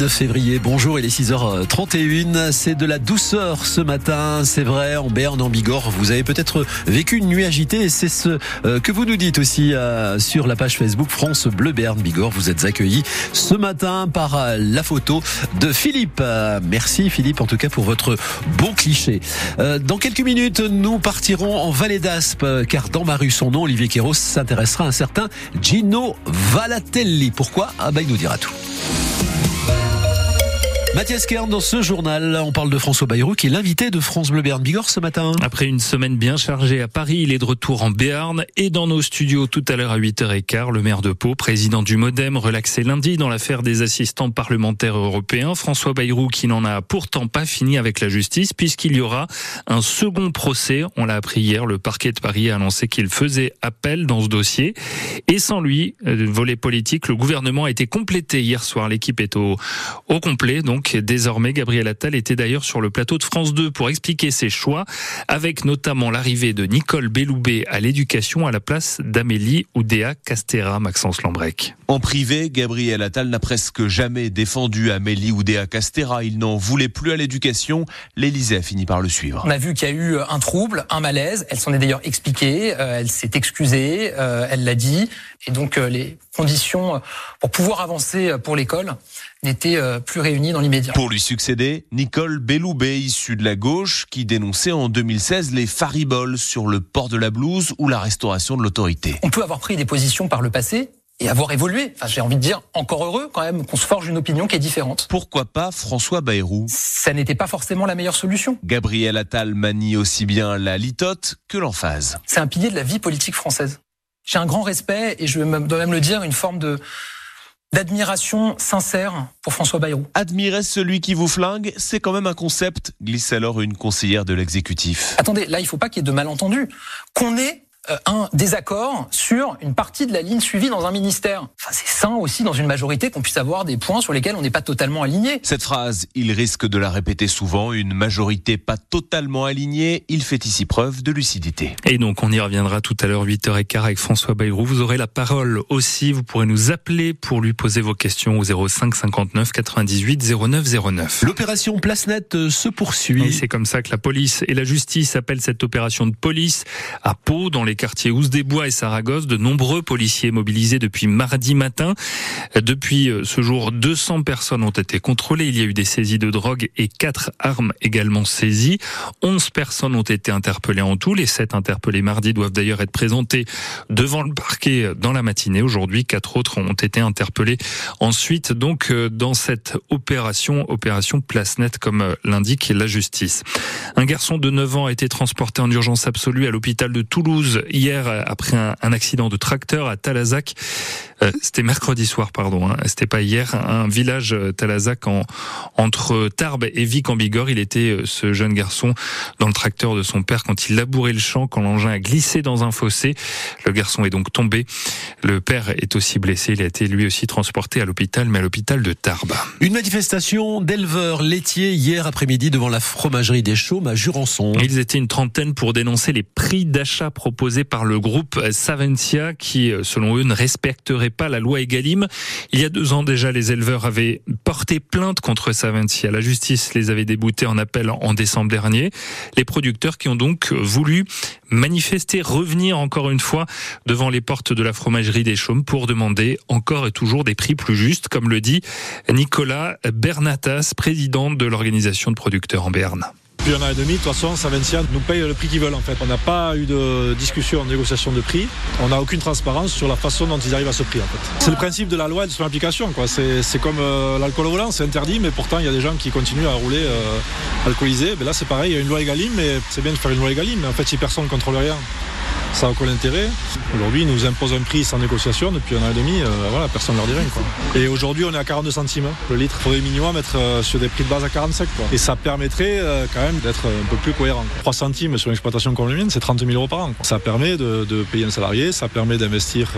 9 février, bonjour, il est 6h31, c'est de la douceur ce matin, c'est vrai, en Berne, en Bigorre, vous avez peut-être vécu une nuit agitée c'est ce euh, que vous nous dites aussi euh, sur la page Facebook France Bleu Berne Bigorre, vous êtes accueillis ce matin par euh, la photo de Philippe. Merci Philippe en tout cas pour votre bon cliché. Dans quelques minutes, nous partirons en Vallée d'Aspe car dans ma rue, son nom, Olivier Kéros, s'intéressera à un certain Gino Valatelli. Pourquoi? Ah bah il nous dira tout. Mathias Kern, dans ce journal, on parle de François Bayrou, qui est l'invité de France Bleu Béarn Bigorre ce matin. Après une semaine bien chargée à Paris, il est de retour en Béarn et dans nos studios tout à l'heure à 8h15. Le maire de Pau, président du Modem, relaxé lundi dans l'affaire des assistants parlementaires européens. François Bayrou, qui n'en a pourtant pas fini avec la justice, puisqu'il y aura un second procès. On l'a appris hier, le parquet de Paris a annoncé qu'il faisait appel dans ce dossier. Et sans lui, euh, volet politique, le gouvernement a été complété hier soir. L'équipe est au, au complet, donc désormais. Gabriel Attal était d'ailleurs sur le plateau de France 2 pour expliquer ses choix, avec notamment l'arrivée de Nicole Belloubet à l'éducation à la place d'Amélie Oudéa Castera, Maxence Lambrec. En privé, Gabriel Attal n'a presque jamais défendu Amélie Oudéa Castera. Il n'en voulait plus à l'éducation. L'Élysée a fini par le suivre. On a vu qu'il y a eu un trouble, un malaise. Elle s'en est d'ailleurs expliquée, euh, elle s'est excusée, euh, elle l'a dit. Et donc euh, les conditions pour pouvoir avancer pour l'école n'étaient plus réunies dans l'immédiat. Pour lui succéder, Nicole Belloubet, issue de la gauche, qui dénonçait en 2016 les fariboles sur le port de la blouse ou la restauration de l'autorité. On peut avoir pris des positions par le passé et avoir évolué. Enfin, j'ai envie de dire encore heureux quand même qu'on se forge une opinion qui est différente. Pourquoi pas François Bayrou? Ça n'était pas forcément la meilleure solution. Gabriel Attal manie aussi bien la litote que l'emphase. C'est un pilier de la vie politique française. J'ai un grand respect et je dois même le dire, une forme de d'admiration sincère pour François Bayrou. Admirer celui qui vous flingue, c'est quand même un concept, glisse alors une conseillère de l'exécutif. Attendez, là il faut pas qu'il y ait de malentendus. Qu'on ait un désaccord sur une partie de la ligne suivie dans un ministère. Enfin, c'est sain aussi dans une majorité qu'on puisse avoir des points sur lesquels on n'est pas totalement aligné. Cette phrase, il risque de la répéter souvent, une majorité pas totalement alignée, il fait ici preuve de lucidité. Et donc on y reviendra tout à l'heure 8h15 avec François Bayrou. Vous aurez la parole aussi, vous pourrez nous appeler pour lui poser vos questions au 05 59 98 09 09. L'opération Place Net euh, se poursuit. c'est comme ça que la police et la justice appellent cette opération de police à Pau dans les quartiers Ouse-des-Bois et Saragosse, de nombreux policiers mobilisés depuis mardi matin. Depuis euh, ce jour, 200 personnes ont été contrôlées. Il y a eu des saisies de drogue et quatre armes également saisies. 11 personnes ont été interpellées en tout. Les sept interpellés mardi doivent d'ailleurs être présentés devant le parquet dans la matinée. Aujourd'hui, quatre autres ont été interpellés ensuite, donc, euh, dans cette opération, opération Place Net, comme euh, l'indique la justice. Un garçon de 9 ans a été transporté en urgence absolue à l'hôpital de Toulouse hier après un, accident de tracteur à Talazac. Euh, c'était mercredi soir, pardon. Hein. C'était pas hier. Un village euh, Talazac en, entre Tarbes et Vic en Bigorre. Il était euh, ce jeune garçon dans le tracteur de son père quand il labourait le champ, quand l'engin a glissé dans un fossé. Le garçon est donc tombé. Le père est aussi blessé. Il a été lui aussi transporté à l'hôpital, mais à l'hôpital de Tarbes. Une manifestation d'éleveurs laitiers hier après-midi devant la fromagerie des Chaumes à Jurançon. Ils étaient une trentaine pour dénoncer les prix d'achat proposés par le groupe Saventia qui, selon eux, ne respecterait pas la loi Egalim. Il y a deux ans déjà, les éleveurs avaient porté plainte contre Saventia. La justice les avait déboutés en appel en décembre dernier. Les producteurs qui ont donc voulu manifester, revenir encore une fois devant les portes de la fromagerie des Chaumes pour demander encore et toujours des prix plus justes, comme le dit Nicolas Bernatas, président de l'organisation de producteurs en Berne. Depuis un an et demi, de toute façon, Savencia nous paye le prix qu'ils veulent en fait. On n'a pas eu de discussion, de négociation de prix. On n'a aucune transparence sur la façon dont ils arrivent à ce prix en fait. C'est le principe de la loi et de son application. C'est comme euh, l'alcool au volant, c'est interdit, mais pourtant il y a des gens qui continuent à rouler euh, alcoolisés. Ben là c'est pareil, il y a une loi Egalim, mais c'est bien de faire une loi Egalim, mais en fait si personne ne contrôle rien, ça a aucun intérêt. Aujourd'hui, ils nous imposent un prix sans négociation depuis un an et demi. Euh, voilà, personne ne leur dit rien. Quoi. Et aujourd'hui, on est à 42 centimes hein, le litre. Il faudrait minimum être euh, sur des prix de base à 45. Quoi. Et ça permettrait euh, quand même d'être un peu plus cohérent. 3 centimes sur une exploitation comme la mienne, c'est 30 000 euros par an. Ça permet de, payer un salarié, ça permet d'investir,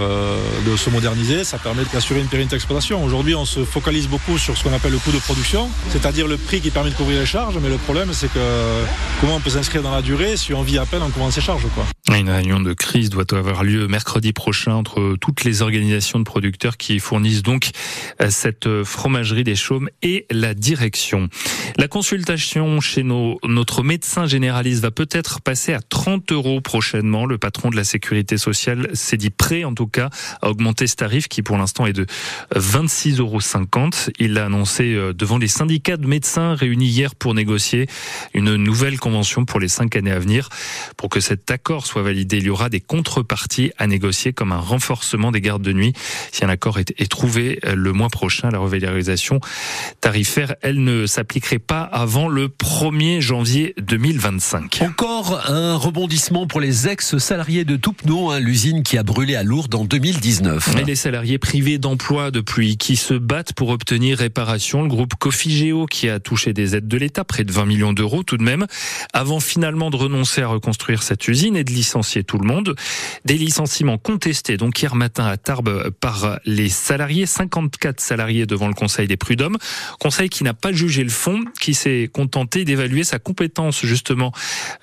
de se moderniser, ça permet d'assurer une pérennité d'exploitation. Aujourd'hui, on se focalise beaucoup sur ce qu'on appelle le coût de production, c'est-à-dire le prix qui permet de couvrir les charges. Mais le problème, c'est que comment on peut s'inscrire dans la durée si on vit à peine en couvrant ses charges. Quoi. Une réunion de crise doit avoir lieu mercredi prochain entre toutes les organisations de producteurs qui fournissent donc euh, cette fromagerie des Chaumes et la direction. La consultation chez nos, notre médecin généraliste va peut-être passer à 30 euros prochainement. Le patron de la sécurité sociale s'est dit prêt en tout cas à augmenter ce tarif qui pour l'instant est de 26,50 euros. Il l'a annoncé euh, devant les syndicats de médecins réunis hier pour négocier une nouvelle convention pour les cinq années à venir. Pour que cet accord soit validé, il y aura des contreparties à négocier comme un renforcement des gardes de nuit. Si un accord est, trouvé euh, le mois prochain, la revalorisation tarifaire, elle ne s'appliquerait pas avant le 1er janvier 2025. Encore un rebondissement pour les ex-salariés de Toupneau, hein, l'usine qui a brûlé à Lourdes en 2019. Et les salariés privés d'emploi depuis qui se battent pour obtenir réparation. Le groupe Cofigeo qui a touché des aides de l'État, près de 20 millions d'euros tout de même, avant finalement de renoncer à reconstruire cette usine et de licencier tout le monde. Des licenciements contestés donc hier matin à Tarbes par les salariés, 54 salariés devant le Conseil des prud'hommes. Conseil qui n'a pas jugé le fond, qui s'est contenté d'évaluer sa compétence justement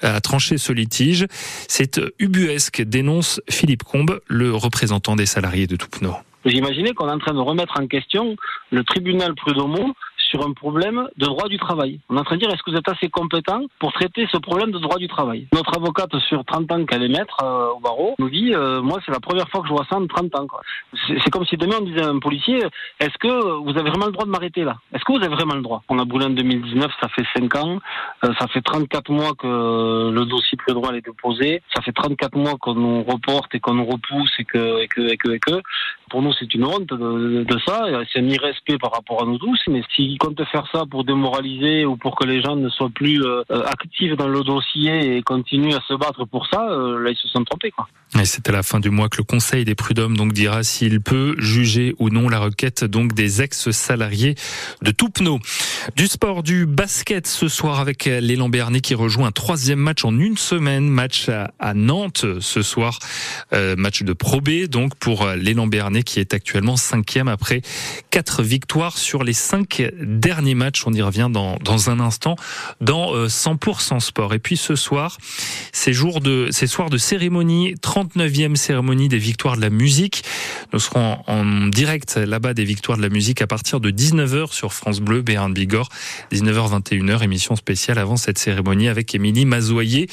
à trancher ce litige. C'est ubuesque, dénonce Philippe Combe, le représentant des salariés de Toupneau. Vous imaginez qu'on est en train de remettre en question le tribunal prud'homo sur un problème de droit du travail. On est en train de dire est-ce que vous êtes assez compétent pour traiter ce problème de droit du travail? Notre avocate sur 30 ans qu'elle est maître euh, au barreau nous dit euh, moi c'est la première fois que je vois ça en 30 ans. C'est comme si demain on disait à un policier est-ce que vous avez vraiment le droit de m'arrêter là? Est-ce que vous avez vraiment le droit? On a brûlé en 2019, ça fait 5 ans, euh, ça fait 34 mois que le dossier plus droit est déposé, ça fait 34 mois qu'on nous reporte et qu'on repousse et que, et que, et que, et que. Pour nous c'est une honte de, de ça, c'est un irrespect par rapport à nous tous, mais si compte faire ça pour démoraliser ou pour que les gens ne soient plus euh, actifs dans le dossier et continuent à se battre pour ça, euh, là ils se sont trompés. Et c'est à la fin du mois que le Conseil des prud'hommes donc dira s'il peut juger ou non la requête donc des ex-salariés de Toupneau. Du sport, du basket ce soir avec l'élan Béarnais qui rejoint un troisième match en une semaine, match à, Nantes ce soir, euh, match de Pro B donc pour l'élan Béarnais qui est actuellement cinquième après quatre victoires sur les cinq derniers matchs. On y revient dans, dans un instant dans 100% euh, sport. Et puis ce soir, ces jours de ces soirs de cérémonie 39e cérémonie des victoires de la musique. Nous serons en direct là-bas des victoires de la musique à partir de 19h sur France Bleu, Béarn Bigorre. 19h, 21h, émission spéciale avant cette cérémonie avec Émilie Mazoyer.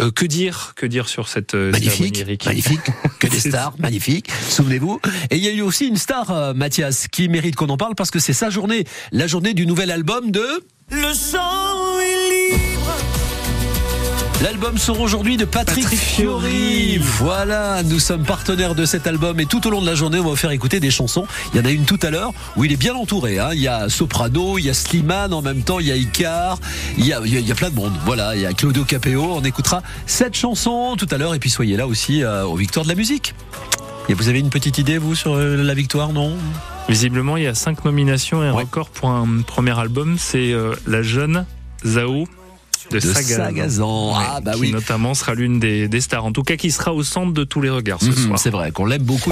Euh, que dire Que dire sur cette euh, magnifique, cérémonie, Magnifique, que des stars, magnifique, souvenez-vous. Et il y a eu aussi une star, Mathias, qui mérite qu'on en parle parce que c'est sa journée, la journée du nouvel album de... Le sang est libre L'album sort aujourd'hui de Patrick, Fiori. Voilà, nous sommes partenaires de cet album et tout au long de la journée, on va vous faire écouter des chansons. Il y en a une tout à l'heure où il est bien entouré. Hein. Il y a Soprano, il y a Slimane en même temps, il y a Icar, il y a, il y a plein de monde. Voilà, il y a Claudio Capéo. On écoutera cette chanson tout à l'heure et puis soyez là aussi euh, aux victoires de la musique. Et vous avez une petite idée, vous, sur euh, la victoire, non? Visiblement, il y a cinq nominations et un record pour un premier album. C'est euh, La Jeune, Zao, de, Sagazan. ah bah qui oui. notamment sera l'une des, des, stars, en tout cas qui sera au centre de tous les regards ce mmh, soir. C'est vrai qu'on l'aime beaucoup.